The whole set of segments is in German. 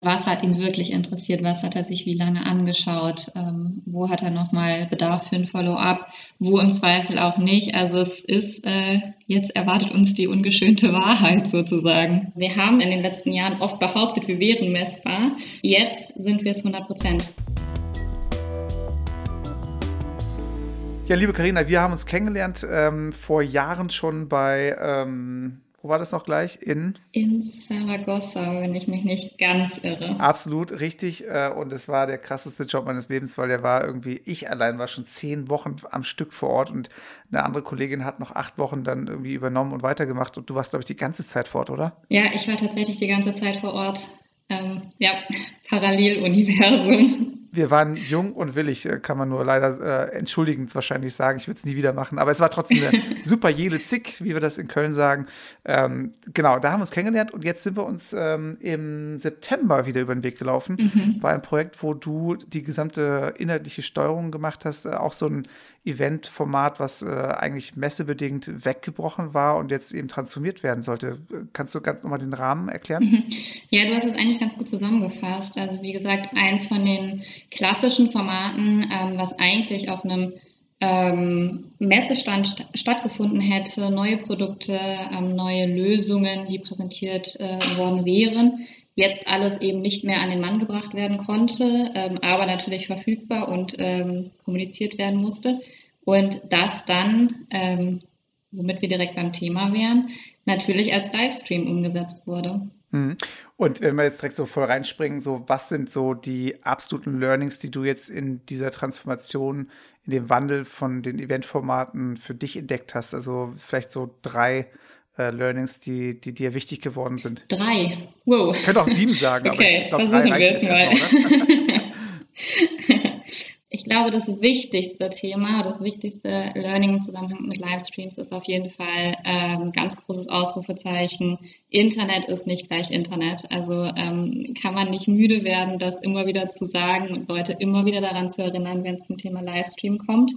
was hat ihn wirklich interessiert, was hat er sich wie lange angeschaut, ähm, wo hat er nochmal Bedarf für ein Follow-up, wo im Zweifel auch nicht. Also es ist, äh, jetzt erwartet uns die ungeschönte Wahrheit sozusagen. Wir haben in den letzten Jahren oft behauptet, wir wären messbar. Jetzt sind wir es 100 Prozent. Ja, liebe Karina, wir haben uns kennengelernt ähm, vor Jahren schon bei ähm wo war das noch gleich? In? In Saragossa, wenn ich mich nicht ganz irre. Absolut richtig. Äh, und es war der krasseste Job meines Lebens, weil der war irgendwie, ich allein war schon zehn Wochen am Stück vor Ort und eine andere Kollegin hat noch acht Wochen dann irgendwie übernommen und weitergemacht. Und du warst, glaube ich, die ganze Zeit vor Ort, oder? Ja, ich war tatsächlich die ganze Zeit vor Ort. Ähm, ja, Paralleluniversum wir waren jung und willig, äh, kann man nur leider äh, entschuldigend wahrscheinlich sagen. Ich würde es nie wieder machen. Aber es war trotzdem eine super jede Zick, wie wir das in Köln sagen. Ähm, genau, da haben wir uns kennengelernt und jetzt sind wir uns ähm, im September wieder über den Weg gelaufen. Mhm. War ein Projekt, wo du die gesamte inhaltliche Steuerung gemacht hast. Äh, auch so ein Eventformat, was äh, eigentlich messebedingt weggebrochen war und jetzt eben transformiert werden sollte. Kannst du ganz nochmal den Rahmen erklären? Mhm. Ja, du hast es eigentlich ganz gut zusammengefasst. Also wie gesagt, eins von den klassischen Formaten, ähm, was eigentlich auf einem ähm, Messestand st stattgefunden hätte, neue Produkte, ähm, neue Lösungen, die präsentiert äh, worden wären, jetzt alles eben nicht mehr an den Mann gebracht werden konnte, ähm, aber natürlich verfügbar und ähm, kommuniziert werden musste. Und das dann, ähm, womit wir direkt beim Thema wären, natürlich als Livestream umgesetzt wurde. Mhm. Und wenn wir jetzt direkt so voll reinspringen, so was sind so die absoluten Learnings, die du jetzt in dieser Transformation, in dem Wandel von den Eventformaten für dich entdeckt hast? Also vielleicht so drei äh, Learnings, die, die dir wichtig geworden sind. Drei. Wow. Ich könnte auch sieben sagen, okay, aber ich glaube, versuchen wir es mal. Ich glaube, das wichtigste Thema, das wichtigste Learning im Zusammenhang mit Livestreams ist auf jeden Fall ähm, ganz großes Ausrufezeichen. Internet ist nicht gleich Internet. Also ähm, kann man nicht müde werden, das immer wieder zu sagen und Leute immer wieder daran zu erinnern, wenn es zum Thema Livestream kommt.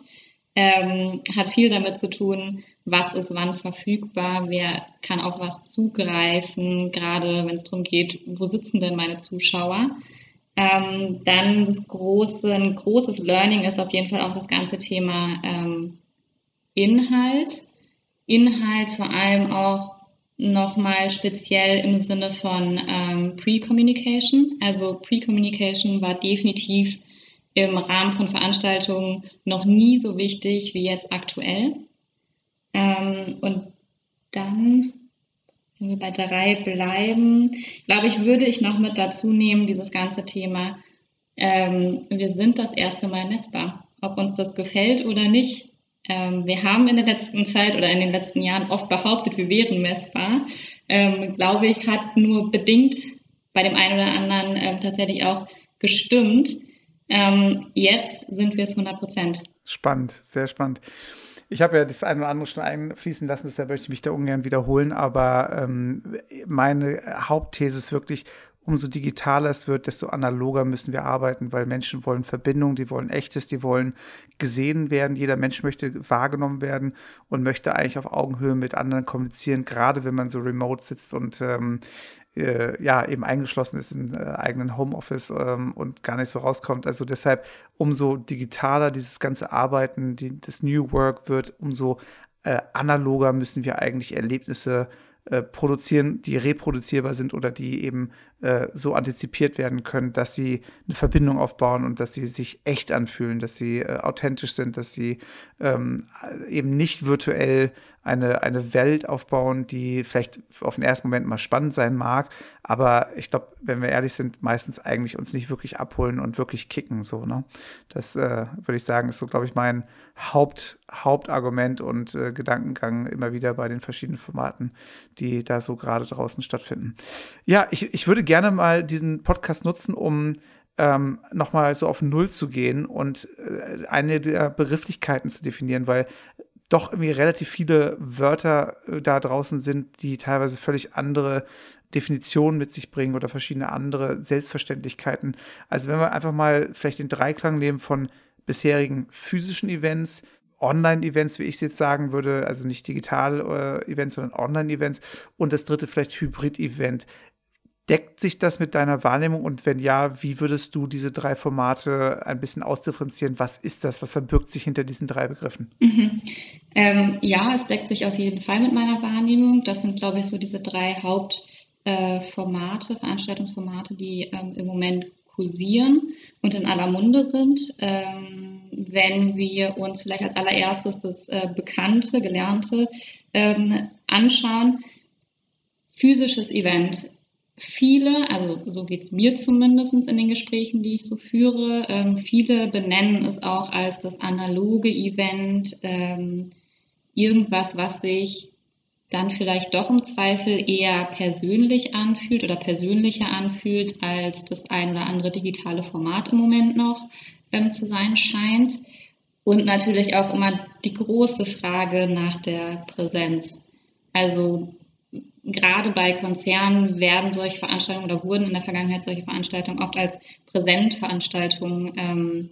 Ähm, hat viel damit zu tun, was ist wann verfügbar, wer kann auf was zugreifen, gerade wenn es darum geht, wo sitzen denn meine Zuschauer. Ähm, dann das große, ein großes Learning ist auf jeden Fall auch das ganze Thema ähm, Inhalt. Inhalt vor allem auch nochmal speziell im Sinne von ähm, Pre-Communication. Also Pre-Communication war definitiv im Rahmen von Veranstaltungen noch nie so wichtig wie jetzt aktuell. Ähm, und dann wenn wir bei drei bleiben, glaube ich, würde ich noch mit dazu nehmen, dieses ganze Thema, ähm, wir sind das erste Mal messbar. Ob uns das gefällt oder nicht. Ähm, wir haben in der letzten Zeit oder in den letzten Jahren oft behauptet, wir wären messbar. Ähm, glaube ich, hat nur bedingt bei dem einen oder anderen ähm, tatsächlich auch gestimmt. Ähm, jetzt sind wir es 100 Prozent. Spannend, sehr spannend. Ich habe ja das eine oder andere schon einfließen lassen, deshalb möchte ich mich da ungern wiederholen, aber ähm, meine Hauptthese ist wirklich, umso digitaler es wird, desto analoger müssen wir arbeiten, weil Menschen wollen Verbindung, die wollen Echtes, die wollen gesehen werden. Jeder Mensch möchte wahrgenommen werden und möchte eigentlich auf Augenhöhe mit anderen kommunizieren, gerade wenn man so remote sitzt und ähm, äh, ja eben eingeschlossen ist im äh, eigenen Homeoffice ähm, und gar nicht so rauskommt. Also deshalb umso digitaler dieses ganze Arbeiten, die, das New Work wird, umso äh, analoger müssen wir eigentlich Erlebnisse äh, produzieren, die reproduzierbar sind oder die eben äh, so antizipiert werden können, dass sie eine Verbindung aufbauen und dass sie sich echt anfühlen, dass sie äh, authentisch sind, dass sie ähm, eben nicht virtuell eine, eine Welt aufbauen, die vielleicht auf den ersten Moment mal spannend sein mag, aber ich glaube, wenn wir ehrlich sind, meistens eigentlich uns nicht wirklich abholen und wirklich kicken. So, ne? Das äh, würde ich sagen, ist so, glaube ich, mein Haupt, Hauptargument und äh, Gedankengang immer wieder bei den verschiedenen Formaten, die da so gerade draußen stattfinden. Ja, ich, ich würde gerne mal diesen Podcast nutzen, um ähm, nochmal so auf Null zu gehen und äh, eine der Begrifflichkeiten zu definieren, weil doch irgendwie relativ viele Wörter äh, da draußen sind, die teilweise völlig andere Definitionen mit sich bringen oder verschiedene andere Selbstverständlichkeiten. Also wenn wir einfach mal vielleicht den Dreiklang nehmen von bisherigen physischen Events, Online-Events, wie ich es jetzt sagen würde, also nicht digital-Events, äh, sondern Online-Events und das dritte vielleicht Hybrid-Event. Deckt sich das mit deiner Wahrnehmung? Und wenn ja, wie würdest du diese drei Formate ein bisschen ausdifferenzieren? Was ist das? Was verbirgt sich hinter diesen drei Begriffen? Mhm. Ähm, ja, es deckt sich auf jeden Fall mit meiner Wahrnehmung. Das sind, glaube ich, so diese drei Hauptformate, äh, Veranstaltungsformate, die ähm, im Moment kursieren und in aller Munde sind. Ähm, wenn wir uns vielleicht als allererstes das äh, Bekannte, Gelernte ähm, anschauen, physisches Event viele, also so geht es mir zumindest in den Gesprächen, die ich so führe, ähm, viele benennen es auch als das analoge Event, ähm, irgendwas, was sich dann vielleicht doch im Zweifel eher persönlich anfühlt oder persönlicher anfühlt, als das ein oder andere digitale Format im Moment noch ähm, zu sein scheint. Und natürlich auch immer die große Frage nach der Präsenz. Also gerade bei Konzernen werden solche Veranstaltungen oder wurden in der Vergangenheit solche Veranstaltungen oft als Präsentveranstaltungen ähm,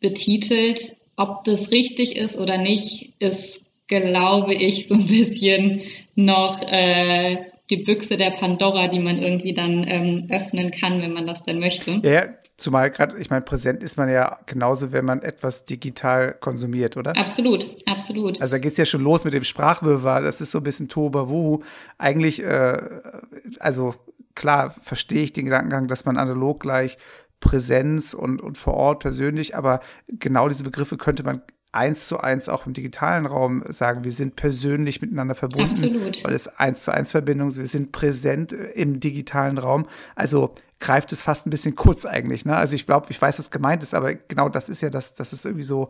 betitelt. Ob das richtig ist oder nicht, ist, glaube ich, so ein bisschen noch äh, die Büchse der Pandora, die man irgendwie dann ähm, öffnen kann, wenn man das denn möchte. Ja, zumal gerade, ich meine, präsent ist man ja genauso, wenn man etwas digital konsumiert, oder? Absolut, absolut. Also da geht es ja schon los mit dem Sprachwirrwarr, das ist so ein bisschen Tohuwabohu. Eigentlich, äh, also klar, verstehe ich den Gedankengang, dass man analog gleich Präsenz und, und vor Ort persönlich, aber genau diese Begriffe könnte man eins zu eins auch im digitalen Raum sagen, wir sind persönlich miteinander verbunden, Absolut. weil es eins zu eins Verbindung ist, wir sind präsent im digitalen Raum. Also greift es fast ein bisschen kurz eigentlich. Ne? Also ich glaube, ich weiß, was gemeint ist, aber genau das ist ja das, dass es irgendwie so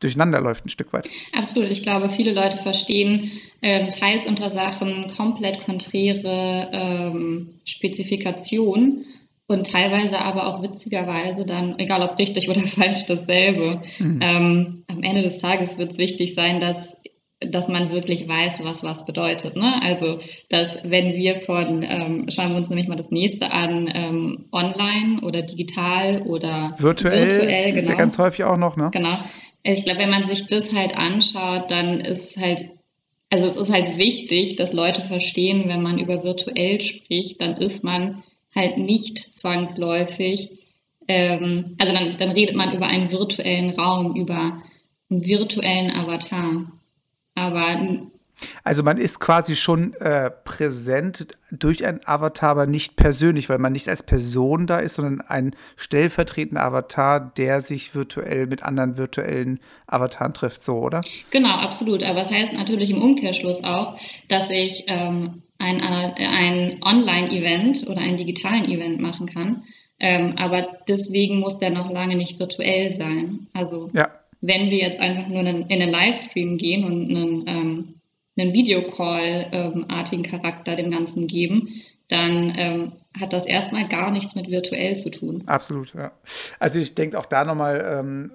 durcheinander läuft ein Stück weit. Absolut. Ich glaube, viele Leute verstehen ähm, teils unter Sachen komplett konträre ähm, Spezifikationen und teilweise aber auch witzigerweise dann, egal ob richtig oder falsch, dasselbe. Mhm. Ähm, am Ende des Tages wird es wichtig sein, dass dass man wirklich weiß, was was bedeutet. Ne? Also, dass wenn wir von, ähm, schauen wir uns nämlich mal das nächste an, ähm, online oder digital oder virtuell, virtuell genau. ist ja genau. ganz häufig auch noch. Ne? Genau. Also ich glaube, wenn man sich das halt anschaut, dann ist halt, also es ist halt wichtig, dass Leute verstehen, wenn man über virtuell spricht, dann ist man halt nicht zwangsläufig, ähm, also dann, dann redet man über einen virtuellen Raum, über einen virtuellen Avatar. Aber also man ist quasi schon äh, präsent durch einen Avatar, aber nicht persönlich, weil man nicht als Person da ist, sondern ein stellvertretender Avatar, der sich virtuell mit anderen virtuellen Avataren trifft, so, oder? Genau, absolut. Aber es das heißt natürlich im Umkehrschluss auch, dass ich ähm, ein, ein Online-Event oder einen digitalen Event machen kann. Ähm, aber deswegen muss der noch lange nicht virtuell sein. Also ja. wenn wir jetzt einfach nur in, einen Livestream gehen und einen, ähm, einen Videocall-artigen Charakter dem Ganzen geben, dann ähm, hat das erstmal gar nichts mit virtuell zu tun. Absolut, ja. Also ich denke auch da nochmal, ähm,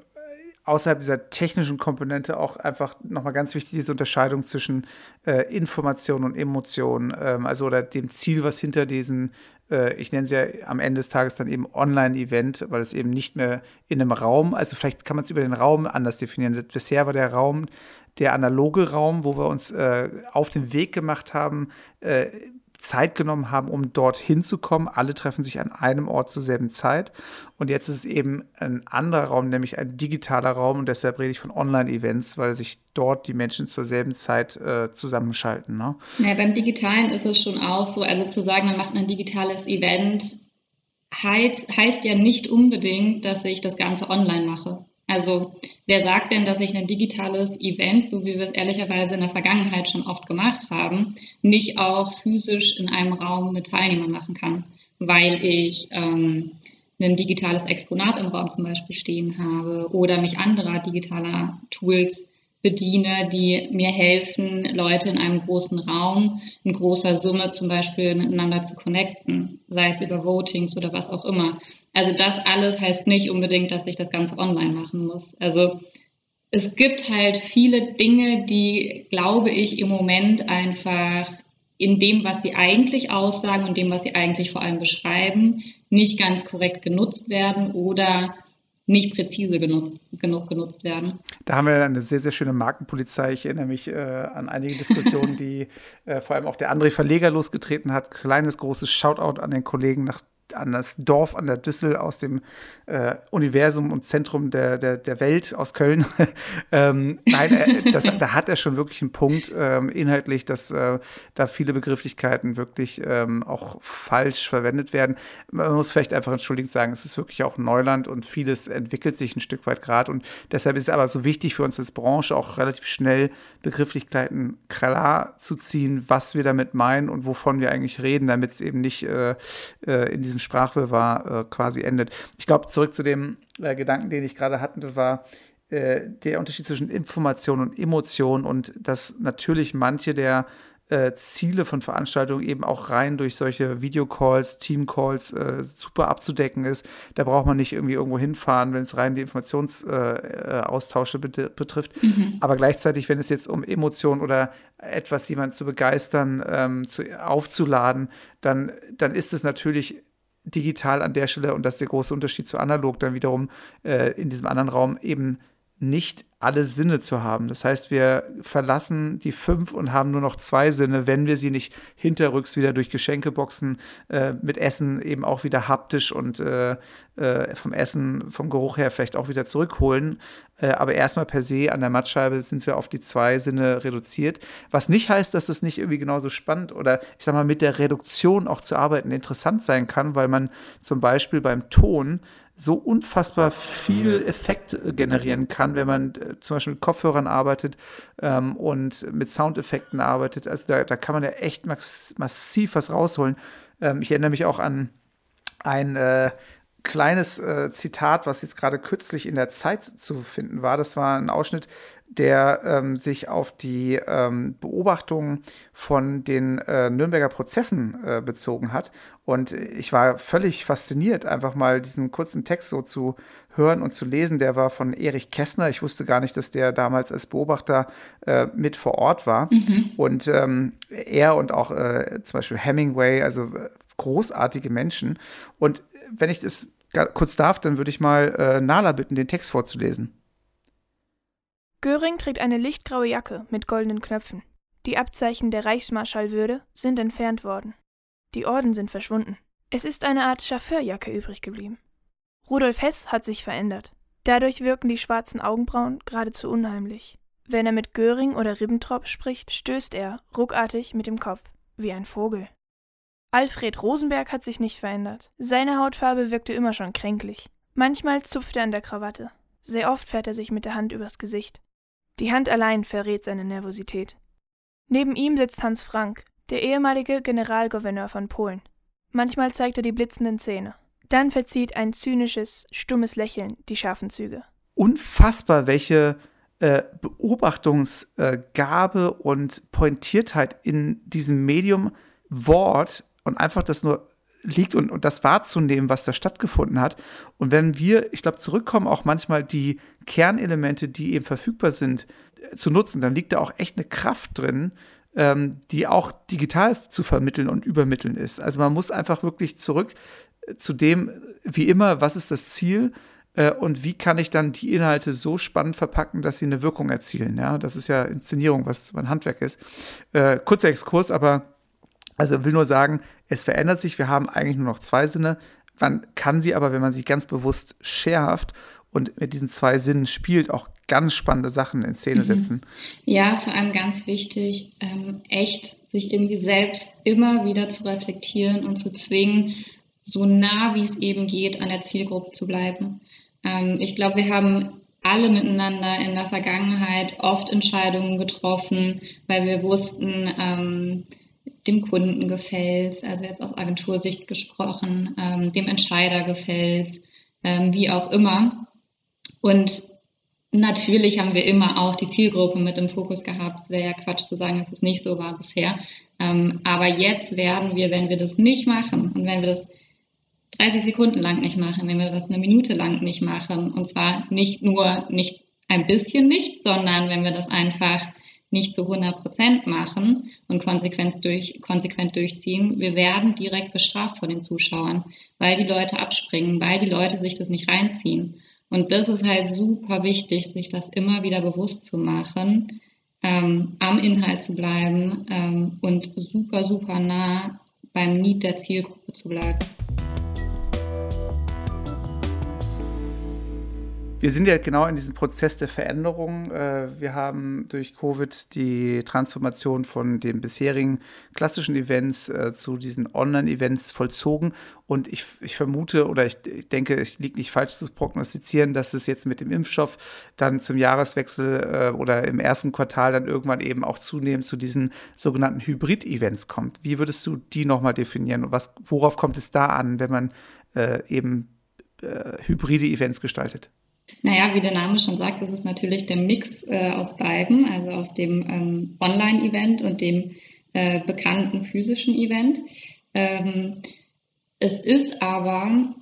außerhalb dieser technischen Komponente auch einfach nochmal ganz wichtig diese Unterscheidung zwischen äh, Information und Emotion, ähm, also oder dem Ziel, was hinter diesen, äh, ich nenne es ja am Ende des Tages dann eben Online-Event, weil es eben nicht mehr in einem Raum, also vielleicht kann man es über den Raum anders definieren. Bisher war der Raum der analoge Raum, wo wir uns äh, auf den Weg gemacht haben, äh, Zeit genommen haben, um dorthin zu kommen. Alle treffen sich an einem Ort zur selben Zeit. Und jetzt ist es eben ein anderer Raum, nämlich ein digitaler Raum. Und deshalb rede ich von Online-Events, weil sich dort die Menschen zur selben Zeit äh, zusammenschalten. Ne? Ja, beim Digitalen ist es schon auch so. Also zu sagen, man macht ein digitales Event, heißt, heißt ja nicht unbedingt, dass ich das Ganze online mache. Also wer sagt denn, dass ich ein digitales Event, so wie wir es ehrlicherweise in der Vergangenheit schon oft gemacht haben, nicht auch physisch in einem Raum mit Teilnehmern machen kann, weil ich ähm, ein digitales Exponat im Raum zum Beispiel stehen habe oder mich anderer digitaler Tools bediene, die mir helfen, Leute in einem großen Raum in großer Summe zum Beispiel miteinander zu connecten, sei es über Votings oder was auch immer. Also das alles heißt nicht unbedingt, dass ich das Ganze online machen muss. Also es gibt halt viele Dinge, die, glaube ich, im Moment einfach in dem, was sie eigentlich aussagen und dem, was sie eigentlich vor allem beschreiben, nicht ganz korrekt genutzt werden oder nicht präzise genutzt, genug genutzt werden. Da haben wir eine sehr, sehr schöne Markenpolizei. Ich erinnere mich äh, an einige Diskussionen, die äh, vor allem auch der André Verleger losgetreten hat. Kleines, großes Shoutout an den Kollegen nach an das Dorf an der Düssel aus dem äh, Universum und Zentrum der, der, der Welt aus Köln. ähm, nein, äh, das, da hat er schon wirklich einen Punkt ähm, inhaltlich, dass äh, da viele Begrifflichkeiten wirklich ähm, auch falsch verwendet werden. Man muss vielleicht einfach entschuldigend sagen, es ist wirklich auch Neuland und vieles entwickelt sich ein Stück weit gerade und deshalb ist es aber so wichtig für uns als Branche auch relativ schnell Begrifflichkeiten klar zu ziehen, was wir damit meinen und wovon wir eigentlich reden, damit es eben nicht äh, äh in diesem Sprachwirrwarr äh, quasi endet. Ich glaube, zurück zu dem äh, Gedanken, den ich gerade hatte, war äh, der Unterschied zwischen Information und Emotion und dass natürlich manche der äh, Ziele von Veranstaltungen eben auch rein durch solche Videocalls, Teamcalls äh, super abzudecken ist. Da braucht man nicht irgendwie irgendwo hinfahren, wenn es rein die Informationsaustausche äh, bet betrifft. Mhm. Aber gleichzeitig, wenn es jetzt um Emotionen oder etwas jemand zu begeistern, ähm, zu, aufzuladen, dann, dann ist es natürlich digital an der Stelle, und das ist der große Unterschied zu analog, dann wiederum äh, in diesem anderen Raum eben nicht alle Sinne zu haben. Das heißt, wir verlassen die fünf und haben nur noch zwei Sinne, wenn wir sie nicht hinterrücks wieder durch Geschenkeboxen äh, mit Essen eben auch wieder haptisch und äh, äh, vom Essen, vom Geruch her vielleicht auch wieder zurückholen. Äh, aber erstmal per se an der Mattscheibe sind wir auf die zwei Sinne reduziert. Was nicht heißt, dass es nicht irgendwie genauso spannend oder ich sag mal mit der Reduktion auch zu arbeiten interessant sein kann, weil man zum Beispiel beim Ton so unfassbar viel Effekt generieren kann, wenn man äh, zum Beispiel mit Kopfhörern arbeitet ähm, und mit Soundeffekten arbeitet. Also da, da kann man ja echt massiv was rausholen. Ähm, ich erinnere mich auch an ein äh, kleines äh, Zitat, was jetzt gerade kürzlich in der Zeit zu finden war. Das war ein Ausschnitt der ähm, sich auf die ähm, Beobachtungen von den äh, Nürnberger Prozessen äh, bezogen hat. Und ich war völlig fasziniert, einfach mal diesen kurzen Text so zu hören und zu lesen. Der war von Erich Kästner. Ich wusste gar nicht, dass der damals als Beobachter äh, mit vor Ort war. Mhm. Und ähm, er und auch äh, zum Beispiel Hemingway, also äh, großartige Menschen. Und wenn ich das kurz darf, dann würde ich mal äh, Nala bitten, den Text vorzulesen. Göring trägt eine lichtgraue Jacke mit goldenen Knöpfen. Die Abzeichen der Reichsmarschallwürde sind entfernt worden. Die Orden sind verschwunden. Es ist eine Art Chauffeurjacke übrig geblieben. Rudolf Hess hat sich verändert. Dadurch wirken die schwarzen Augenbrauen geradezu unheimlich. Wenn er mit Göring oder Ribbentrop spricht, stößt er, ruckartig, mit dem Kopf, wie ein Vogel. Alfred Rosenberg hat sich nicht verändert. Seine Hautfarbe wirkte immer schon kränklich. Manchmal zupft er an der Krawatte. Sehr oft fährt er sich mit der Hand übers Gesicht. Die Hand allein verrät seine Nervosität. Neben ihm sitzt Hans Frank, der ehemalige Generalgouverneur von Polen. Manchmal zeigt er die blitzenden Zähne. Dann verzieht ein zynisches, stummes Lächeln die scharfen Züge. Unfassbar, welche äh, Beobachtungsgabe und Pointiertheit in diesem Medium Wort und einfach das nur liegt und, und das wahrzunehmen, was da stattgefunden hat. Und wenn wir, ich glaube, zurückkommen, auch manchmal die Kernelemente, die eben verfügbar sind, äh, zu nutzen, dann liegt da auch echt eine Kraft drin, ähm, die auch digital zu vermitteln und übermitteln ist. Also man muss einfach wirklich zurück äh, zu dem, wie immer, was ist das Ziel? Äh, und wie kann ich dann die Inhalte so spannend verpacken, dass sie eine Wirkung erzielen? Ja, das ist ja Inszenierung, was mein Handwerk ist. Äh, kurzer Exkurs, aber also will nur sagen, es verändert sich. Wir haben eigentlich nur noch zwei Sinne. Man kann sie aber, wenn man sie ganz bewusst schärft und mit diesen zwei Sinnen spielt, auch ganz spannende Sachen in Szene mhm. setzen. Ja, vor allem ganz wichtig, ähm, echt sich irgendwie selbst immer wieder zu reflektieren und zu zwingen, so nah wie es eben geht, an der Zielgruppe zu bleiben. Ähm, ich glaube, wir haben alle miteinander in der Vergangenheit oft Entscheidungen getroffen, weil wir wussten, ähm, dem Kunden gefällt also jetzt aus Agentursicht gesprochen, ähm, dem Entscheider gefällt ähm, wie auch immer. Und natürlich haben wir immer auch die Zielgruppe mit im Fokus gehabt. Es wäre ja Quatsch zu sagen, dass es nicht so war bisher. Ähm, aber jetzt werden wir, wenn wir das nicht machen und wenn wir das 30 Sekunden lang nicht machen, wenn wir das eine Minute lang nicht machen, und zwar nicht nur nicht ein bisschen nicht, sondern wenn wir das einfach nicht zu 100 Prozent machen und konsequent, durch, konsequent durchziehen, wir werden direkt bestraft von den Zuschauern, weil die Leute abspringen, weil die Leute sich das nicht reinziehen. Und das ist halt super wichtig, sich das immer wieder bewusst zu machen, ähm, am Inhalt zu bleiben ähm, und super, super nah beim Need der Zielgruppe zu bleiben. Wir sind ja genau in diesem Prozess der Veränderung. Äh, wir haben durch Covid die Transformation von den bisherigen klassischen Events äh, zu diesen Online-Events vollzogen. Und ich, ich vermute oder ich denke, es liegt nicht falsch zu prognostizieren, dass es jetzt mit dem Impfstoff dann zum Jahreswechsel äh, oder im ersten Quartal dann irgendwann eben auch zunehmend zu diesen sogenannten Hybrid-Events kommt. Wie würdest du die nochmal definieren und was, worauf kommt es da an, wenn man eben hybride Events gestaltet? Naja, wie der Name schon sagt, das ist natürlich der Mix äh, aus beiden, also aus dem ähm, Online-Event und dem äh, bekannten physischen Event. Ähm, es ist aber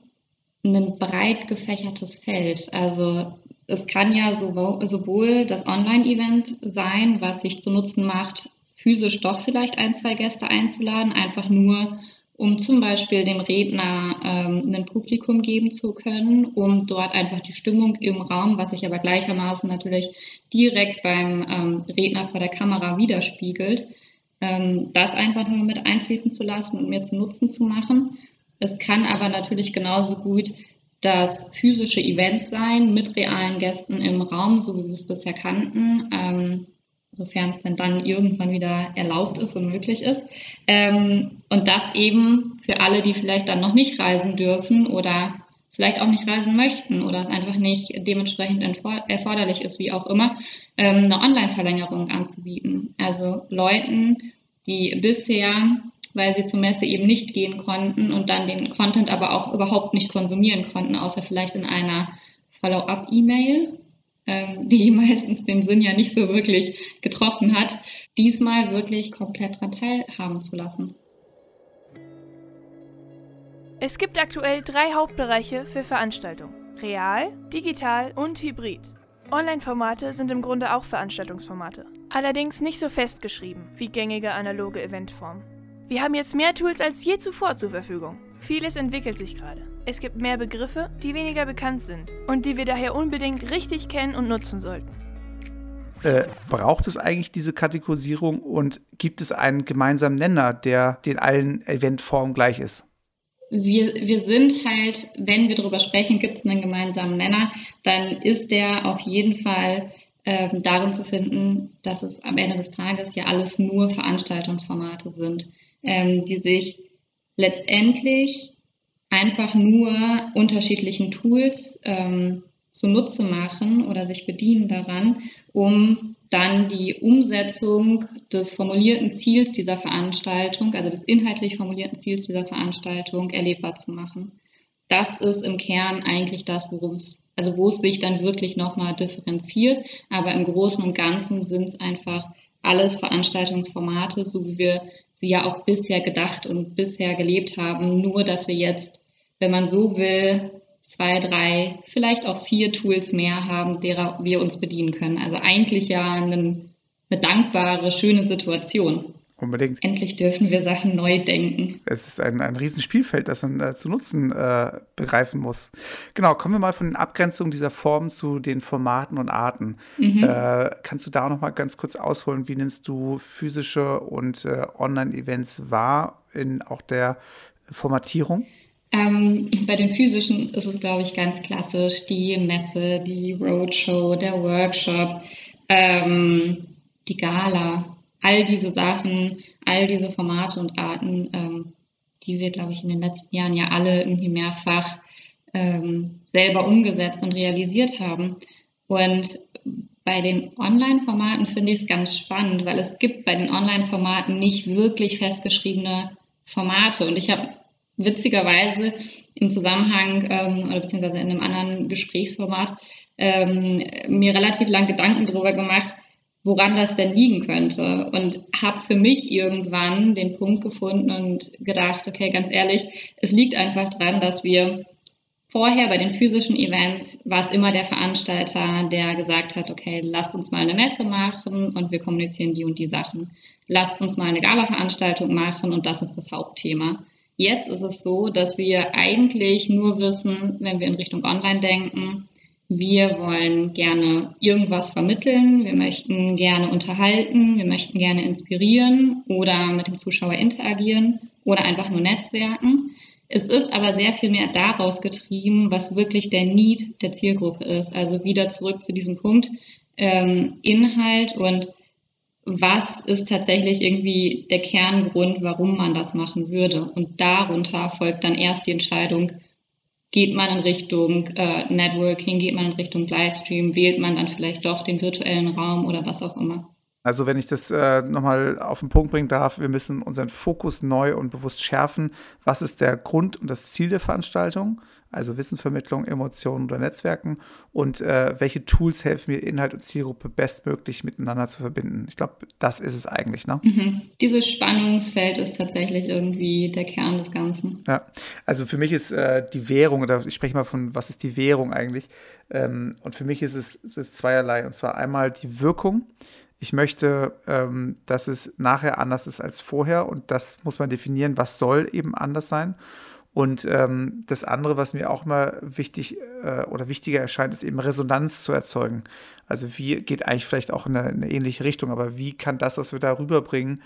ein breit gefächertes Feld. Also es kann ja sowohl das Online-Event sein, was sich zu Nutzen macht, physisch doch vielleicht ein, zwei Gäste einzuladen, einfach nur um zum Beispiel dem Redner ähm, ein Publikum geben zu können, um dort einfach die Stimmung im Raum, was sich aber gleichermaßen natürlich direkt beim ähm, Redner vor der Kamera widerspiegelt, ähm, das einfach nur mit einfließen zu lassen und mir zu Nutzen zu machen. Es kann aber natürlich genauso gut das physische Event sein mit realen Gästen im Raum, so wie wir es bisher kannten. Ähm, sofern es denn dann irgendwann wieder erlaubt ist und möglich ist. Ähm, und das eben für alle, die vielleicht dann noch nicht reisen dürfen oder vielleicht auch nicht reisen möchten oder es einfach nicht dementsprechend erforderlich ist, wie auch immer, ähm, eine Online-Verlängerung anzubieten. Also Leuten, die bisher, weil sie zur Messe eben nicht gehen konnten und dann den Content aber auch überhaupt nicht konsumieren konnten, außer vielleicht in einer Follow-up-E-Mail die meistens den Sinn ja nicht so wirklich getroffen hat, diesmal wirklich komplett daran teilhaben zu lassen. Es gibt aktuell drei Hauptbereiche für Veranstaltungen. Real, digital und hybrid. Online-Formate sind im Grunde auch Veranstaltungsformate. Allerdings nicht so festgeschrieben wie gängige analoge Eventformen. Wir haben jetzt mehr Tools als je zuvor zur Verfügung. Vieles entwickelt sich gerade. Es gibt mehr Begriffe, die weniger bekannt sind und die wir daher unbedingt richtig kennen und nutzen sollten. Äh, braucht es eigentlich diese Kategorisierung und gibt es einen gemeinsamen Nenner, der den allen Eventformen gleich ist? Wir, wir sind halt, wenn wir darüber sprechen, gibt es einen gemeinsamen Nenner, dann ist der auf jeden Fall ähm, darin zu finden, dass es am Ende des Tages ja alles nur Veranstaltungsformate sind ähm, die sich letztendlich einfach nur unterschiedlichen Tools ähm, zunutze machen oder sich bedienen daran, um dann die Umsetzung des formulierten Ziels dieser Veranstaltung, also des inhaltlich formulierten Ziels dieser Veranstaltung erlebbar zu machen. Das ist im Kern eigentlich das, worum es, also wo es sich dann wirklich nochmal differenziert. Aber im Großen und Ganzen sind es einfach alles Veranstaltungsformate, so wie wir sie ja auch bisher gedacht und bisher gelebt haben. Nur, dass wir jetzt, wenn man so will, zwei, drei, vielleicht auch vier Tools mehr haben, derer wir uns bedienen können. Also eigentlich ja eine, eine dankbare, schöne Situation. Unbedingt. Endlich dürfen wir Sachen neu denken. Es ist ein, ein Riesenspielfeld, das man äh, zu nutzen äh, begreifen muss. Genau, kommen wir mal von den Abgrenzungen dieser Formen zu den Formaten und Arten. Mhm. Äh, kannst du da noch mal ganz kurz ausholen, wie nimmst du physische und äh, Online-Events wahr in auch der Formatierung? Ähm, bei den physischen ist es, glaube ich, ganz klassisch die Messe, die Roadshow, der Workshop, ähm, die Gala all diese Sachen, all diese Formate und Arten, ähm, die wir, glaube ich, in den letzten Jahren ja alle irgendwie mehrfach ähm, selber umgesetzt und realisiert haben. Und bei den Online-Formaten finde ich es ganz spannend, weil es gibt bei den Online-Formaten nicht wirklich festgeschriebene Formate. Und ich habe witzigerweise im Zusammenhang ähm, oder beziehungsweise in einem anderen Gesprächsformat ähm, mir relativ lang Gedanken darüber gemacht, woran das denn liegen könnte. Und habe für mich irgendwann den Punkt gefunden und gedacht, okay, ganz ehrlich, es liegt einfach dran, dass wir vorher bei den physischen Events war es immer der Veranstalter, der gesagt hat, okay, lasst uns mal eine Messe machen und wir kommunizieren die und die Sachen. Lasst uns mal eine Gala-Veranstaltung machen und das ist das Hauptthema. Jetzt ist es so, dass wir eigentlich nur wissen, wenn wir in Richtung Online denken, wir wollen gerne irgendwas vermitteln, wir möchten gerne unterhalten, wir möchten gerne inspirieren oder mit dem Zuschauer interagieren oder einfach nur netzwerken. Es ist aber sehr viel mehr daraus getrieben, was wirklich der Need der Zielgruppe ist. Also wieder zurück zu diesem Punkt ähm, Inhalt und was ist tatsächlich irgendwie der Kerngrund, warum man das machen würde. Und darunter folgt dann erst die Entscheidung, geht man in Richtung äh, Networking, geht man in Richtung Livestream, wählt man dann vielleicht doch den virtuellen Raum oder was auch immer. Also wenn ich das äh, nochmal auf den Punkt bringen darf, wir müssen unseren Fokus neu und bewusst schärfen. Was ist der Grund und das Ziel der Veranstaltung? Also Wissensvermittlung, Emotionen oder Netzwerken und äh, welche Tools helfen mir, Inhalt und Zielgruppe bestmöglich miteinander zu verbinden. Ich glaube, das ist es eigentlich. Ne? Mhm. Dieses Spannungsfeld ist tatsächlich irgendwie der Kern des Ganzen. Ja, also für mich ist äh, die Währung, oder ich spreche mal von, was ist die Währung eigentlich? Ähm, und für mich ist es, ist es zweierlei. Und zwar einmal die Wirkung ich möchte, ähm, dass es nachher anders ist als vorher und das muss man definieren, was soll eben anders sein. Und ähm, das andere, was mir auch immer wichtig äh, oder wichtiger erscheint, ist eben Resonanz zu erzeugen. Also wie geht eigentlich vielleicht auch in eine, in eine ähnliche Richtung, aber wie kann das, was wir da rüberbringen,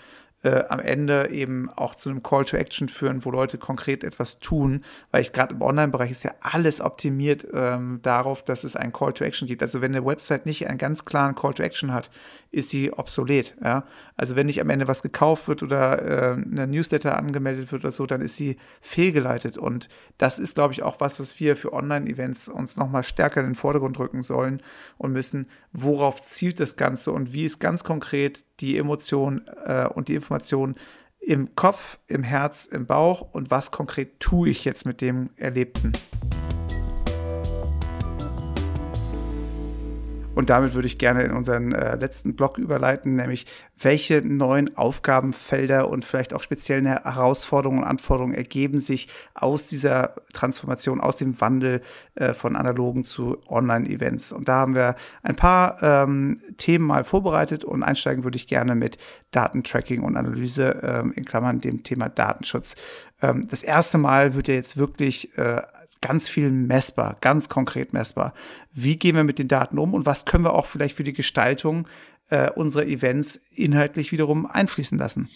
äh, am Ende eben auch zu einem Call to Action führen, wo Leute konkret etwas tun, weil ich gerade im Online-Bereich ist ja alles optimiert ähm, darauf, dass es einen Call to Action gibt. Also wenn eine Website nicht einen ganz klaren Call to Action hat, ist sie obsolet. Ja? Also wenn nicht am Ende was gekauft wird oder äh, eine Newsletter angemeldet wird oder so, dann ist sie fehlgeleitet. Und das ist, glaube ich, auch was, was wir für Online-Events uns nochmal stärker in den Vordergrund rücken sollen und müssen. Worauf zielt das Ganze und wie ist ganz konkret die Emotion äh, und die Information im Kopf, im Herz, im Bauch und was konkret tue ich jetzt mit dem Erlebten. Und damit würde ich gerne in unseren äh, letzten Block überleiten, nämlich welche neuen Aufgabenfelder und vielleicht auch speziellen Herausforderungen und Anforderungen ergeben sich aus dieser Transformation, aus dem Wandel äh, von analogen zu Online-Events. Und da haben wir ein paar ähm, Themen mal vorbereitet und einsteigen würde ich gerne mit Datentracking und Analyse, ähm, in Klammern dem Thema Datenschutz. Ähm, das erste Mal wird ja jetzt wirklich äh, ganz viel messbar, ganz konkret messbar. Wie gehen wir mit den Daten um und was können wir auch vielleicht für die Gestaltung äh, unserer Events inhaltlich wiederum einfließen lassen?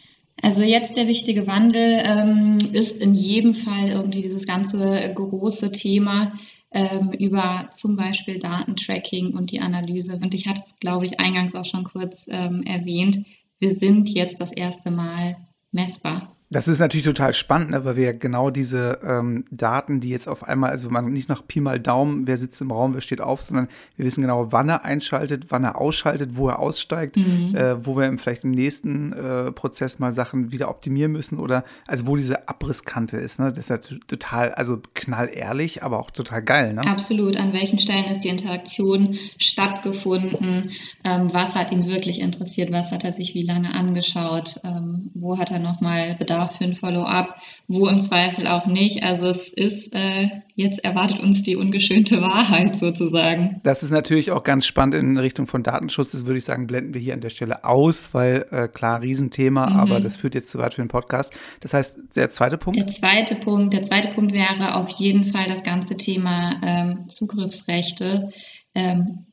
Also jetzt der wichtige Wandel ähm, ist in jedem Fall irgendwie dieses ganze große Thema ähm, über zum Beispiel Datentracking und die Analyse. Und ich hatte es, glaube ich, eingangs auch schon kurz ähm, erwähnt. Wir sind jetzt das erste Mal messbar. Das ist natürlich total spannend, ne, weil wir ja genau diese ähm, Daten, die jetzt auf einmal, also man nicht nach Pi mal Daumen, wer sitzt im Raum, wer steht auf, sondern wir wissen genau, wann er einschaltet, wann er ausschaltet, wo er aussteigt, mhm. äh, wo wir vielleicht im nächsten äh, Prozess mal Sachen wieder optimieren müssen oder also wo diese Abrisskante ist. Ne? Das ist ja total, also knallehrlich, aber auch total geil. Ne? Absolut. An welchen Stellen ist die Interaktion stattgefunden? Ähm, was hat ihn wirklich interessiert? Was hat er sich wie lange angeschaut? Ähm, wo hat er nochmal Bedarf? Für ein Follow-up, wo im Zweifel auch nicht. Also es ist, äh, jetzt erwartet uns die ungeschönte Wahrheit sozusagen. Das ist natürlich auch ganz spannend in Richtung von Datenschutz. Das würde ich sagen, blenden wir hier an der Stelle aus, weil äh, klar, Riesenthema, mhm. aber das führt jetzt zu weit für den Podcast. Das heißt, der zweite Punkt? Der zweite Punkt, der zweite Punkt wäre auf jeden Fall das ganze Thema ähm, Zugriffsrechte. Ähm,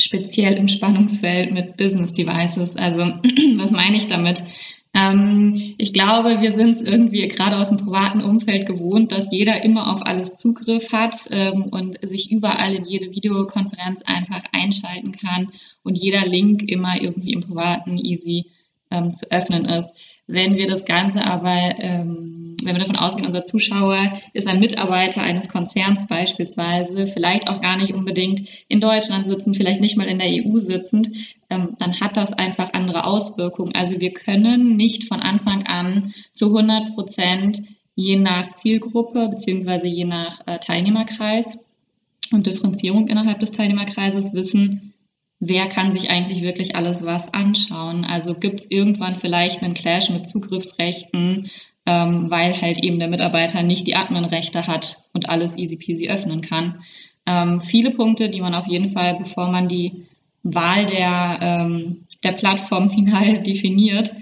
speziell im Spannungsfeld mit Business Devices. Also was meine ich damit? Ähm, ich glaube, wir sind es irgendwie gerade aus dem privaten Umfeld gewohnt, dass jeder immer auf alles Zugriff hat ähm, und sich überall in jede Videokonferenz einfach einschalten kann und jeder Link immer irgendwie im privaten easy ähm, zu öffnen ist. Wenn wir das Ganze aber, ähm, wenn wir davon ausgehen, unser Zuschauer ist ein Mitarbeiter eines Konzerns beispielsweise, vielleicht auch gar nicht unbedingt in Deutschland sitzend, vielleicht nicht mal in der EU sitzend, ähm, dann hat das einfach andere Auswirkungen. Also wir können nicht von Anfang an zu 100 Prozent je nach Zielgruppe beziehungsweise je nach äh, Teilnehmerkreis und Differenzierung innerhalb des Teilnehmerkreises wissen, wer kann sich eigentlich wirklich alles was anschauen. Also gibt es irgendwann vielleicht einen Clash mit Zugriffsrechten, ähm, weil halt eben der Mitarbeiter nicht die Adminrechte hat und alles easy peasy öffnen kann. Ähm, viele Punkte, die man auf jeden Fall, bevor man die Wahl der, ähm, der Plattform final definiert,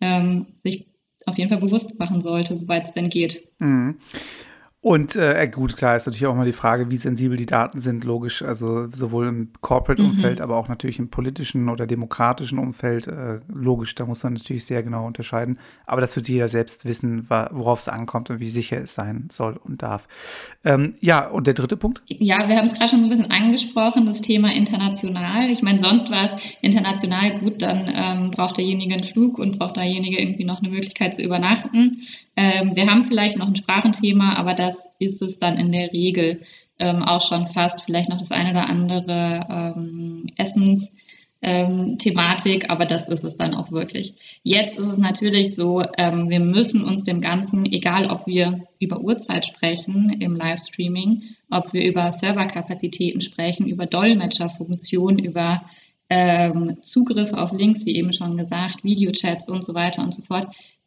ähm, sich auf jeden Fall bewusst machen sollte, soweit es denn geht. Mhm. Und äh, gut, klar ist natürlich auch mal die Frage, wie sensibel die Daten sind, logisch. Also sowohl im Corporate-Umfeld, mhm. aber auch natürlich im politischen oder demokratischen Umfeld, äh, logisch. Da muss man natürlich sehr genau unterscheiden. Aber das wird jeder selbst wissen, worauf es ankommt und wie sicher es sein soll und darf. Ähm, ja, und der dritte Punkt? Ja, wir haben es gerade schon so ein bisschen angesprochen, das Thema international. Ich meine, sonst war es international gut, dann ähm, braucht derjenige einen Flug und braucht derjenige irgendwie noch eine Möglichkeit zu übernachten. Ähm, wir haben vielleicht noch ein Sprachenthema, aber das ist es dann in der Regel ähm, auch schon fast. Vielleicht noch das eine oder andere ähm, Essens. Ähm, Thematik, aber das ist es dann auch wirklich. Jetzt ist es natürlich so, ähm, wir müssen uns dem Ganzen, egal ob wir über Uhrzeit sprechen im Livestreaming, ob wir über Serverkapazitäten sprechen, über Dolmetscherfunktionen, über ähm, Zugriff auf Links, wie eben schon gesagt, Videochats und so weiter und so fort,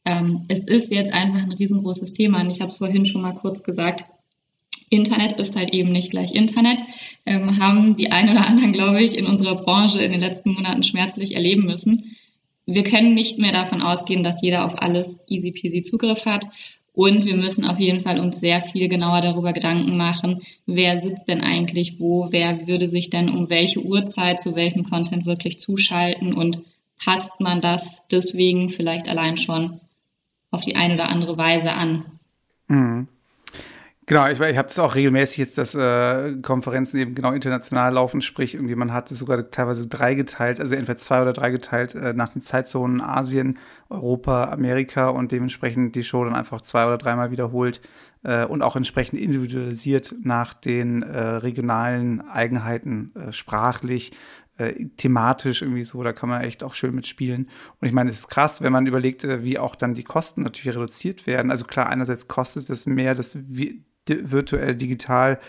ähm, es ist jetzt einfach ein riesengroßes Thema und ich habe es vorhin schon mal kurz gesagt. Internet ist halt eben nicht gleich Internet, ähm, haben die ein oder anderen, glaube ich, in unserer Branche in den letzten Monaten schmerzlich erleben müssen. Wir können nicht mehr davon ausgehen, dass jeder auf alles easy peasy Zugriff hat. Und wir müssen auf jeden Fall uns sehr viel genauer darüber Gedanken machen, wer sitzt denn eigentlich wo, wer würde sich denn um welche Uhrzeit zu welchem Content wirklich zuschalten und passt man das deswegen vielleicht allein schon auf die eine oder andere Weise an. Mhm. Genau, ich, ich habe das auch regelmäßig jetzt, dass äh, Konferenzen eben genau international laufen, sprich irgendwie man hat es sogar teilweise drei geteilt, also entweder zwei oder drei geteilt äh, nach den Zeitzonen Asien, Europa, Amerika und dementsprechend die Show dann einfach zwei oder dreimal wiederholt äh, und auch entsprechend individualisiert nach den äh, regionalen Eigenheiten äh, sprachlich, äh, thematisch irgendwie so, da kann man echt auch schön mitspielen. Und ich meine, es ist krass, wenn man überlegt, äh, wie auch dann die Kosten natürlich reduziert werden. Also klar, einerseits kostet es mehr, das virtuell digital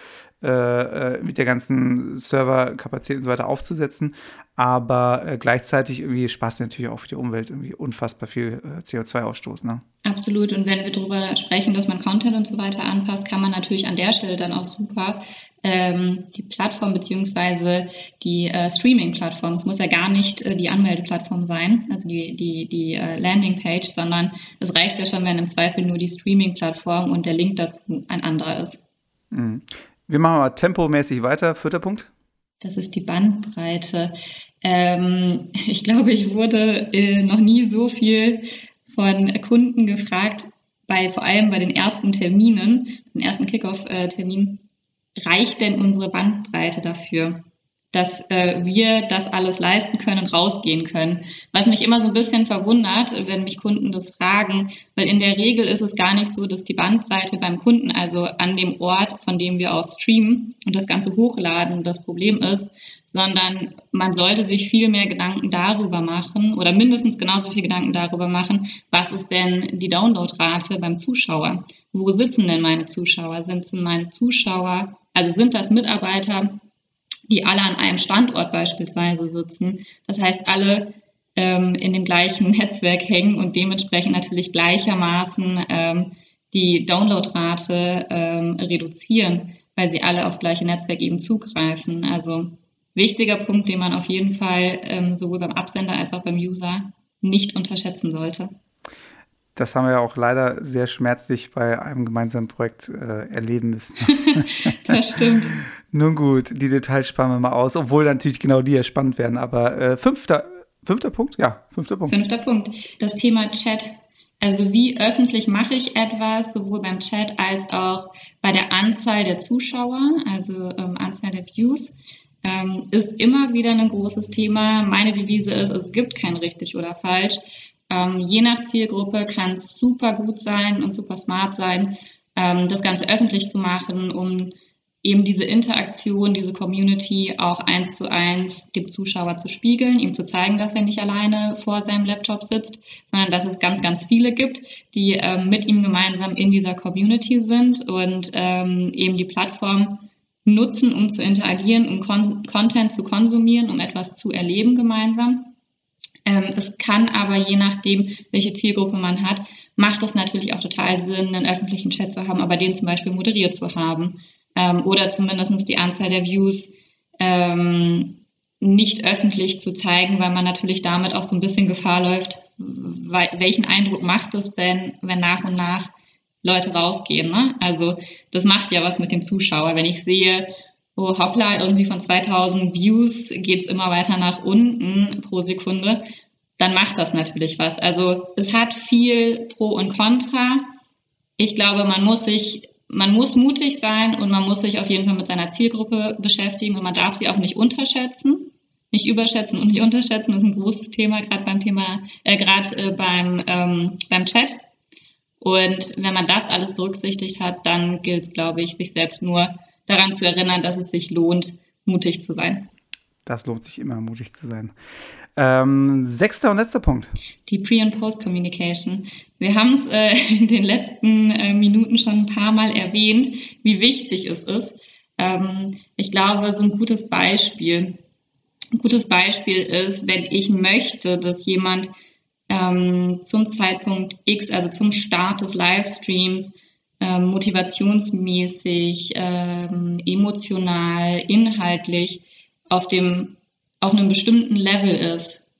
äh, äh, mit der ganzen Serverkapazität und so weiter aufzusetzen. Aber äh, gleichzeitig irgendwie Spaß natürlich auch für die Umwelt irgendwie unfassbar viel äh, CO2-Ausstoß. Ne? Absolut. Und wenn wir darüber sprechen, dass man Content und so weiter anpasst, kann man natürlich an der Stelle dann auch super ähm, die Plattform beziehungsweise die äh, Streaming-Plattform. Es muss ja gar nicht äh, die Anmeldeplattform sein, also die, die, die äh, Landingpage, sondern es reicht ja schon, wenn im Zweifel nur die Streaming-Plattform und der Link dazu ein anderer ist. Mhm. Wir machen mal tempomäßig weiter. Vierter Punkt. Das ist die Bandbreite. Ähm, ich glaube, ich wurde äh, noch nie so viel von Kunden gefragt, bei, vor allem bei den ersten Terminen, den ersten Kickoff-Termin, reicht denn unsere Bandbreite dafür? Dass äh, wir das alles leisten können und rausgehen können. Was mich immer so ein bisschen verwundert, wenn mich Kunden das fragen, weil in der Regel ist es gar nicht so, dass die Bandbreite beim Kunden, also an dem Ort, von dem wir aus streamen und das Ganze hochladen, das Problem ist, sondern man sollte sich viel mehr Gedanken darüber machen oder mindestens genauso viel Gedanken darüber machen, was ist denn die Downloadrate beim Zuschauer? Wo sitzen denn meine Zuschauer? Sind es meine Zuschauer? Also sind das Mitarbeiter, die alle an einem Standort beispielsweise sitzen. Das heißt, alle ähm, in dem gleichen Netzwerk hängen und dementsprechend natürlich gleichermaßen ähm, die Downloadrate ähm, reduzieren, weil sie alle aufs gleiche Netzwerk eben zugreifen. Also wichtiger Punkt, den man auf jeden Fall ähm, sowohl beim Absender als auch beim User nicht unterschätzen sollte. Das haben wir ja auch leider sehr schmerzlich bei einem gemeinsamen Projekt äh, erleben müssen. das stimmt. Nun gut, die Details sparen wir mal aus, obwohl natürlich genau die ja spannend werden. Aber äh, fünfter, fünfter Punkt? Ja, fünfter Punkt. Fünfter Punkt. Das Thema Chat. Also wie öffentlich mache ich etwas, sowohl beim Chat als auch bei der Anzahl der Zuschauer, also ähm, Anzahl der Views, ähm, ist immer wieder ein großes Thema. Meine Devise ist, es gibt kein richtig oder falsch. Ähm, je nach Zielgruppe kann es super gut sein und super smart sein, ähm, das Ganze öffentlich zu machen, um eben diese Interaktion, diese Community auch eins zu eins dem Zuschauer zu spiegeln, ihm zu zeigen, dass er nicht alleine vor seinem Laptop sitzt, sondern dass es ganz, ganz viele gibt, die ähm, mit ihm gemeinsam in dieser Community sind und ähm, eben die Plattform nutzen, um zu interagieren, um Con Content zu konsumieren, um etwas zu erleben gemeinsam. Ähm, es kann aber je nachdem, welche Zielgruppe man hat, macht es natürlich auch total Sinn, einen öffentlichen Chat zu haben, aber den zum Beispiel moderiert zu haben ähm, oder zumindest die Anzahl der Views ähm, nicht öffentlich zu zeigen, weil man natürlich damit auch so ein bisschen Gefahr läuft, welchen Eindruck macht es denn, wenn nach und nach Leute rausgehen. Ne? Also das macht ja was mit dem Zuschauer. Wenn ich sehe, oh hoppla, irgendwie von 2000 Views geht's immer weiter nach unten pro Sekunde, dann macht das natürlich was. Also es hat viel Pro und Contra. Ich glaube, man muss sich, man muss mutig sein und man muss sich auf jeden Fall mit seiner Zielgruppe beschäftigen und man darf sie auch nicht unterschätzen. Nicht überschätzen und nicht unterschätzen ist ein großes Thema, gerade beim Thema, äh, gerade äh, beim, ähm, beim Chat. Und wenn man das alles berücksichtigt hat, dann gilt es, glaube ich, sich selbst nur daran zu erinnern, dass es sich lohnt, mutig zu sein. Das lohnt sich immer, mutig zu sein. Ähm, sechster und letzter Punkt. Die Pre- und Post-Communication. Wir haben es äh, in den letzten äh, Minuten schon ein paar Mal erwähnt, wie wichtig es ist. Ähm, ich glaube, so ein gutes Beispiel, ein gutes Beispiel ist, wenn ich möchte, dass jemand ähm, zum Zeitpunkt X, also zum Start des Livestreams, ähm, motivationsmäßig, ähm, emotional, inhaltlich auf dem auf einem bestimmten Level ist,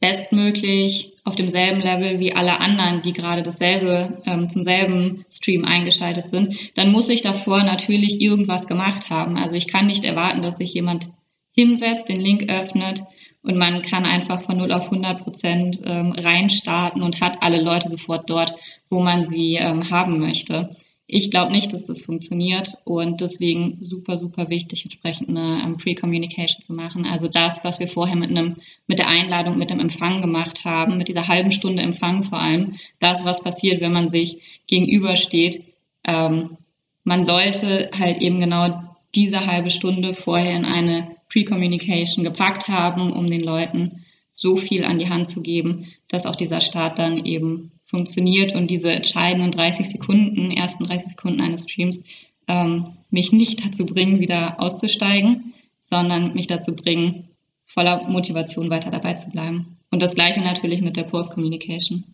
bestmöglich auf demselben Level wie alle anderen, die gerade dasselbe ähm, zum selben Stream eingeschaltet sind, dann muss ich davor natürlich irgendwas gemacht haben. Also ich kann nicht erwarten, dass sich jemand hinsetzt, den Link öffnet und man kann einfach von 0 auf 100 Prozent ähm, reinstarten und hat alle Leute sofort dort, wo man sie ähm, haben möchte. Ich glaube nicht, dass das funktioniert und deswegen super, super wichtig, entsprechend eine um, Pre-Communication zu machen. Also das, was wir vorher mit einem, mit der Einladung, mit dem Empfang gemacht haben, mit dieser halben Stunde Empfang vor allem, das, was passiert, wenn man sich gegenübersteht. Ähm, man sollte halt eben genau diese halbe Stunde vorher in eine Pre-Communication gepackt haben, um den Leuten so viel an die Hand zu geben, dass auch dieser Start dann eben funktioniert und diese entscheidenden 30 Sekunden, ersten 30 Sekunden eines Streams, ähm, mich nicht dazu bringen, wieder auszusteigen, sondern mich dazu bringen, voller Motivation weiter dabei zu bleiben. Und das gleiche natürlich mit der Post-Communication.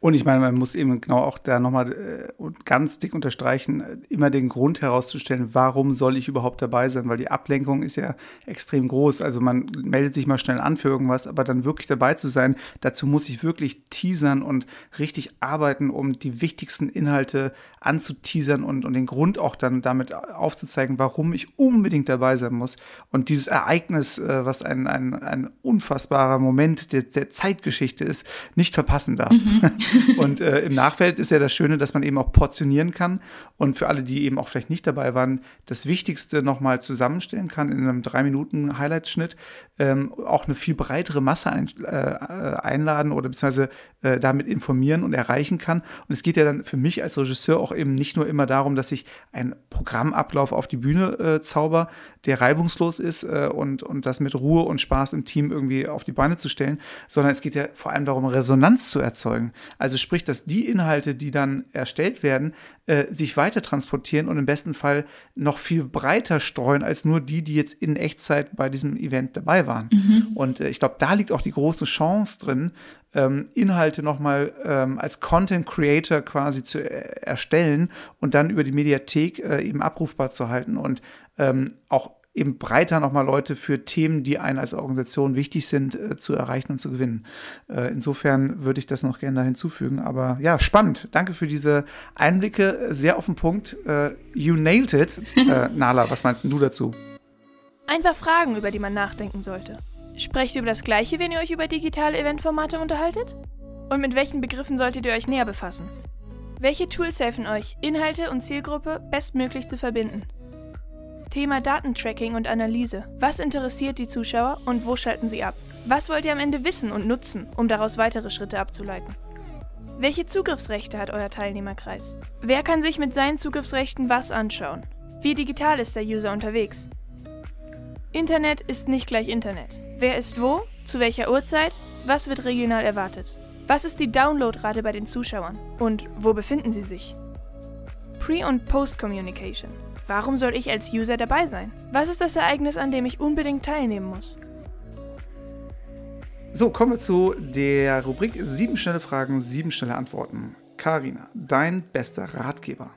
Und ich meine, man muss eben genau auch da nochmal äh, ganz dick unterstreichen, äh, immer den Grund herauszustellen, warum soll ich überhaupt dabei sein, weil die Ablenkung ist ja extrem groß. Also man meldet sich mal schnell an für irgendwas, aber dann wirklich dabei zu sein, dazu muss ich wirklich teasern und richtig arbeiten, um die wichtigsten Inhalte anzuteasern und, und den Grund auch dann damit aufzuzeigen, warum ich unbedingt dabei sein muss. Und dieses Ereignis, äh, was ein, ein, ein unfassbarer Moment der, der Zeitgeschichte ist, nicht verpassen darf. Mhm. und äh, im Nachfeld ist ja das Schöne, dass man eben auch portionieren kann und für alle, die eben auch vielleicht nicht dabei waren, das Wichtigste nochmal zusammenstellen kann in einem drei Minuten Highlight-Schnitt, ähm, auch eine viel breitere Masse ein, äh, einladen oder beziehungsweise äh, damit informieren und erreichen kann. Und es geht ja dann für mich als Regisseur auch eben nicht nur immer darum, dass ich einen Programmablauf auf die Bühne äh, zauber, der reibungslos ist äh, und, und das mit Ruhe und Spaß im Team irgendwie auf die Beine zu stellen, sondern es geht ja vor allem darum, Resonanz zu erzeugen. Also sprich, dass die Inhalte, die dann erstellt werden, äh, sich weiter transportieren und im besten Fall noch viel breiter streuen als nur die, die jetzt in Echtzeit bei diesem Event dabei waren. Mhm. Und äh, ich glaube, da liegt auch die große Chance drin, ähm, Inhalte nochmal ähm, als Content Creator quasi zu äh, erstellen und dann über die Mediathek äh, eben abrufbar zu halten und ähm, auch eben breiter nochmal Leute für Themen, die einen als Organisation wichtig sind, äh, zu erreichen und zu gewinnen. Äh, insofern würde ich das noch gerne da hinzufügen. Aber ja, spannend. Danke für diese Einblicke. Sehr auf den Punkt. Äh, you nailed it. Äh, Nala, was meinst du dazu? Ein paar Fragen, über die man nachdenken sollte. Sprecht ihr über das Gleiche, wenn ihr euch über digitale Eventformate unterhaltet? Und mit welchen Begriffen solltet ihr euch näher befassen? Welche Tools helfen euch, Inhalte und Zielgruppe bestmöglich zu verbinden? Thema Datentracking und Analyse. Was interessiert die Zuschauer und wo schalten sie ab? Was wollt ihr am Ende wissen und nutzen, um daraus weitere Schritte abzuleiten? Welche Zugriffsrechte hat euer Teilnehmerkreis? Wer kann sich mit seinen Zugriffsrechten was anschauen? Wie digital ist der User unterwegs? Internet ist nicht gleich Internet. Wer ist wo? Zu welcher Uhrzeit? Was wird regional erwartet? Was ist die Downloadrate bei den Zuschauern? Und wo befinden sie sich? Pre- und Post-Communication. Warum soll ich als User dabei sein? Was ist das Ereignis, an dem ich unbedingt teilnehmen muss? So, kommen wir zu der Rubrik sieben schnelle Fragen, sieben schnelle Antworten. Karina, dein bester Ratgeber.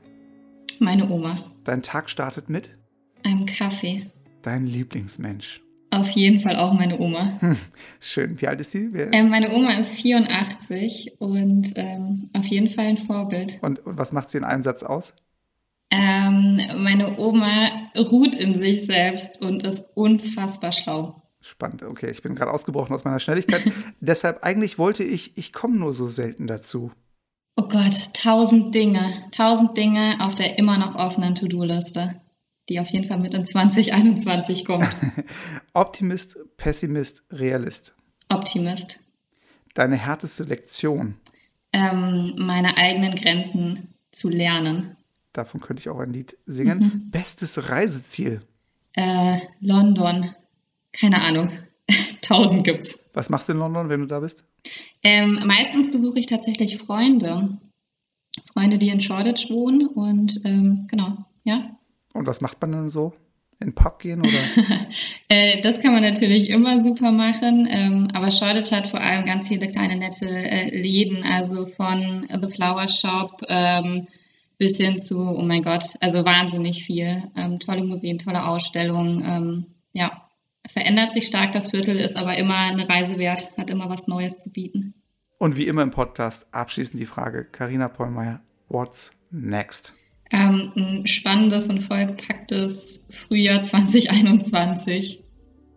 Meine Oma. Dein Tag startet mit? Einem Kaffee. Dein Lieblingsmensch. Auf jeden Fall auch meine Oma. Hm, schön. Wie alt ist sie? Ähm, meine Oma ist 84 und ähm, auf jeden Fall ein Vorbild. Und, und, was macht sie in einem Satz aus? Ähm, meine Oma ruht in sich selbst und ist unfassbar schlau. Spannend, okay. Ich bin gerade ausgebrochen aus meiner Schnelligkeit. Deshalb eigentlich wollte ich, ich komme nur so selten dazu. Oh Gott, tausend Dinge. Tausend Dinge auf der immer noch offenen To-Do-Liste die auf jeden Fall mit in 2021 kommt. Optimist, Pessimist, Realist. Optimist. Deine härteste Lektion? Ähm, meine eigenen Grenzen zu lernen. Davon könnte ich auch ein Lied singen. Mhm. Bestes Reiseziel? Äh, London. Keine Ahnung. Tausend gibt's. Was machst du in London, wenn du da bist? Ähm, meistens besuche ich tatsächlich Freunde. Freunde, die in Shoreditch wohnen und ähm, genau, ja. Und was macht man dann so? In den Pub gehen oder? äh, das kann man natürlich immer super machen, ähm, aber Shoreditch hat vor allem ganz viele kleine nette äh, Läden, also von The Flower Shop ähm, bis hin zu, oh mein Gott, also wahnsinnig viel. Ähm, tolle Museen, tolle Ausstellungen. Ähm, ja, verändert sich stark das Viertel, ist aber immer eine Reise wert, hat immer was Neues zu bieten. Und wie immer im Podcast abschließend die Frage, Karina Pollmeier, what's next? ähm, ein spannendes und vollgepacktes Frühjahr 2021.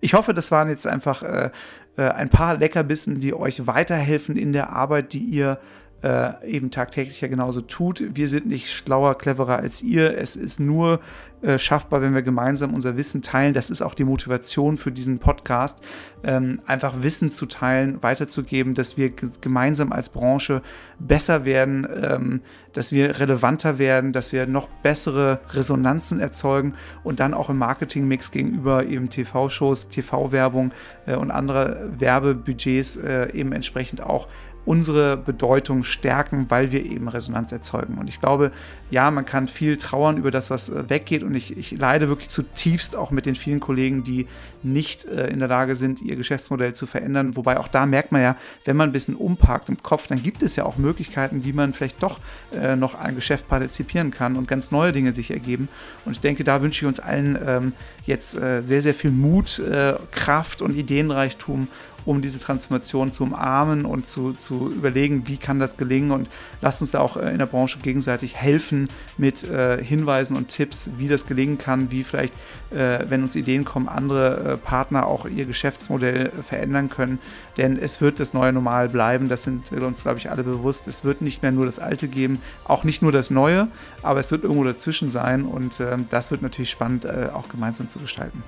Ich hoffe, das waren jetzt einfach äh, äh, ein paar Leckerbissen, die euch weiterhelfen in der Arbeit, die ihr äh, eben tagtäglich ja genauso tut. Wir sind nicht schlauer, cleverer als ihr. Es ist nur äh, schaffbar, wenn wir gemeinsam unser Wissen teilen. Das ist auch die Motivation für diesen Podcast, ähm, einfach Wissen zu teilen, weiterzugeben, dass wir gemeinsam als Branche besser werden, ähm, dass wir relevanter werden, dass wir noch bessere Resonanzen erzeugen und dann auch im Marketingmix gegenüber eben TV-Shows, TV-Werbung äh, und andere Werbebudgets äh, eben entsprechend auch unsere Bedeutung stärken, weil wir eben Resonanz erzeugen. Und ich glaube, ja, man kann viel trauern über das, was äh, weggeht. Und ich, ich leide wirklich zutiefst auch mit den vielen Kollegen, die nicht äh, in der Lage sind, ihr Geschäftsmodell zu verändern. Wobei auch da merkt man ja, wenn man ein bisschen umparkt im Kopf, dann gibt es ja auch Möglichkeiten, wie man vielleicht doch äh, noch ein Geschäft partizipieren kann und ganz neue Dinge sich ergeben. Und ich denke, da wünsche ich uns allen ähm, jetzt äh, sehr, sehr viel Mut, äh, Kraft und Ideenreichtum um diese Transformation zu umarmen und zu, zu überlegen, wie kann das gelingen. Und lasst uns da auch äh, in der Branche gegenseitig helfen mit äh, Hinweisen und Tipps, wie das gelingen kann, wie vielleicht, äh, wenn uns Ideen kommen, andere äh, Partner auch ihr Geschäftsmodell verändern können, denn es wird das neue Normal bleiben, das sind wir uns, glaube ich, alle bewusst. Es wird nicht mehr nur das Alte geben, auch nicht nur das Neue, aber es wird irgendwo dazwischen sein. Und ähm, das wird natürlich spannend, äh, auch gemeinsam zu gestalten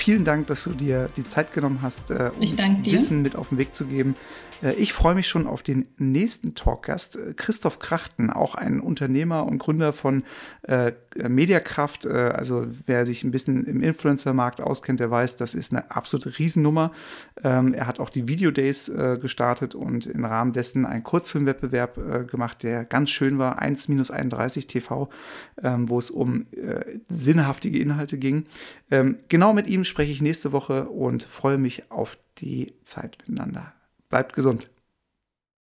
vielen Dank, dass du dir die Zeit genommen hast, äh, uns Wissen mit auf den Weg zu geben. Äh, ich freue mich schon auf den nächsten Talkgast, äh, Christoph Krachten, auch ein Unternehmer und Gründer von äh, Mediakraft. Äh, also wer sich ein bisschen im Influencer-Markt auskennt, der weiß, das ist eine absolute Riesennummer. Ähm, er hat auch die Video Days äh, gestartet und im Rahmen dessen einen Kurzfilmwettbewerb äh, gemacht, der ganz schön war, 1-31 TV, ähm, wo es um sinnhaftige Inhalte ging. Ähm, genau mit ihm spreche ich nächste Woche und freue mich auf die Zeit miteinander. Bleibt gesund.